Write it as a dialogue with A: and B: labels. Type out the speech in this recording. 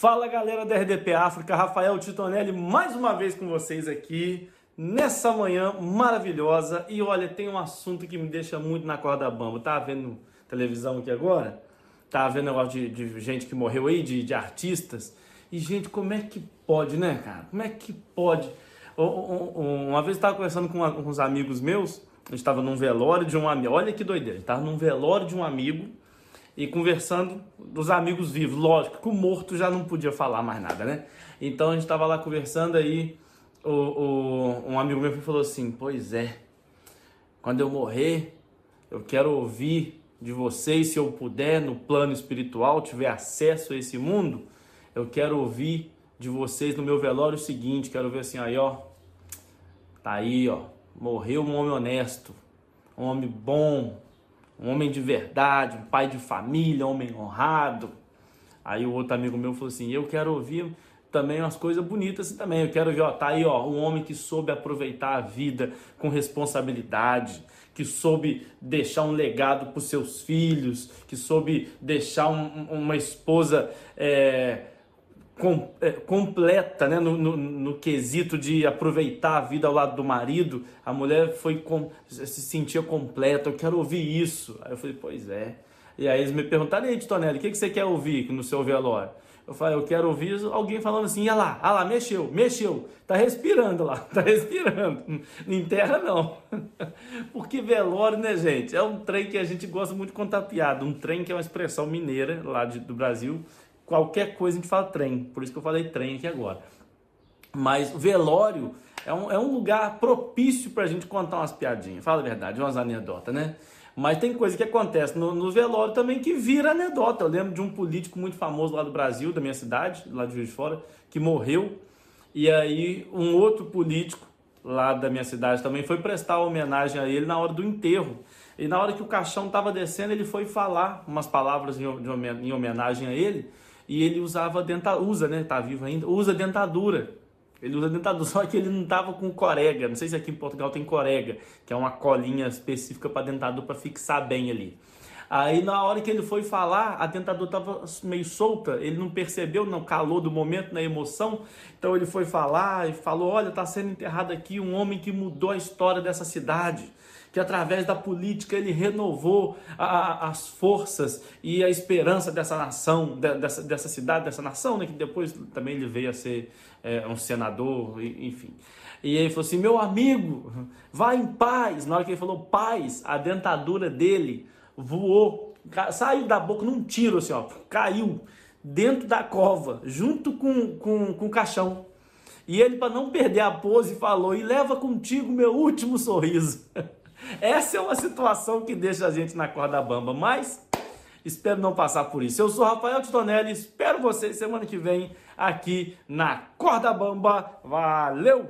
A: Fala galera da RDP África, Rafael Titonelli mais uma vez com vocês aqui nessa manhã maravilhosa. E olha, tem um assunto que me deixa muito na corda bamba. Tá vendo televisão aqui agora? Tá vendo negócio de, de gente que morreu aí, de, de artistas? E gente, como é que pode, né, cara? Como é que pode? Uma vez eu estava conversando com, uns amigos meus, a gente estava num velório de um amigo. Olha que doideira, a gente estava num velório de um amigo e conversando dos amigos vivos. Lógico que o morto já não podia falar mais nada, né? Então a gente estava lá conversando aí, o, o, um amigo meu falou assim: Pois é, quando eu morrer, eu quero ouvir de vocês, se eu puder, no plano espiritual, tiver acesso a esse mundo, eu quero ouvir de vocês no meu velório o seguinte: quero ver assim, aí ó, tá aí ó, morreu um homem honesto, um homem bom, um homem de verdade, um pai de família, um homem honrado. Aí o outro amigo meu falou assim: Eu quero ouvir também umas coisas bonitas assim também. Eu quero ver, ó, tá aí, ó, um homem que soube aproveitar a vida com responsabilidade, que soube deixar um legado para seus filhos, que soube deixar um, uma esposa é, com, é, completa, né? No, no, no, quesito de aproveitar a vida ao lado do marido, a mulher foi com, se sentia completa. Eu quero ouvir isso. Aí eu falei, pois é. E aí eles me perguntaram, e aí, Tonelli, o que, que você quer ouvir no seu velório? Eu falei, eu quero ouvir alguém falando assim, olha lá, olha lá, mexeu, mexeu, tá respirando lá, tá respirando. Não enterra não. Porque velório, né, gente, é um trem que a gente gosta muito de contar piada. Um trem que é uma expressão mineira lá de, do Brasil, qualquer coisa a gente fala trem, por isso que eu falei trem aqui agora. Mas velório é um, é um lugar propício para a gente contar umas piadinhas, fala a verdade, umas anedotas, né? Mas tem coisa que acontece no, no, velório também que vira anedota. Eu lembro de um político muito famoso lá do Brasil, da minha cidade, lá de Juiz de Fora, que morreu. E aí um outro político lá da minha cidade também foi prestar homenagem a ele na hora do enterro. E na hora que o caixão estava descendo, ele foi falar umas palavras em homenagem a ele e ele usava dentadura, usa, né? Tá vivo ainda, usa dentadura. Ele usa dentadura, só que ele não tava com corega. Não sei se aqui em Portugal tem corega, que é uma colinha específica para dentadura para fixar bem ali. Aí na hora que ele foi falar, a dentadura tava meio solta, ele não percebeu no calor do momento, na emoção. Então ele foi falar e falou: "Olha, tá sendo enterrado aqui um homem que mudou a história dessa cidade" que através da política ele renovou a, a, as forças e a esperança dessa nação, de, dessa, dessa cidade, dessa nação, né, que depois também ele veio a ser é, um senador, enfim. E ele falou assim: meu amigo, vá em paz. Na hora que ele falou paz, a dentadura dele voou, saiu da boca num tiro, assim, ó, caiu dentro da cova, junto com, com, com o caixão. E ele, para não perder a pose, falou: e leva contigo meu último sorriso. Essa é uma situação que deixa a gente na corda bamba, mas espero não passar por isso. Eu sou Rafael Titonelli, espero vocês semana que vem aqui na Corda Bamba. Valeu!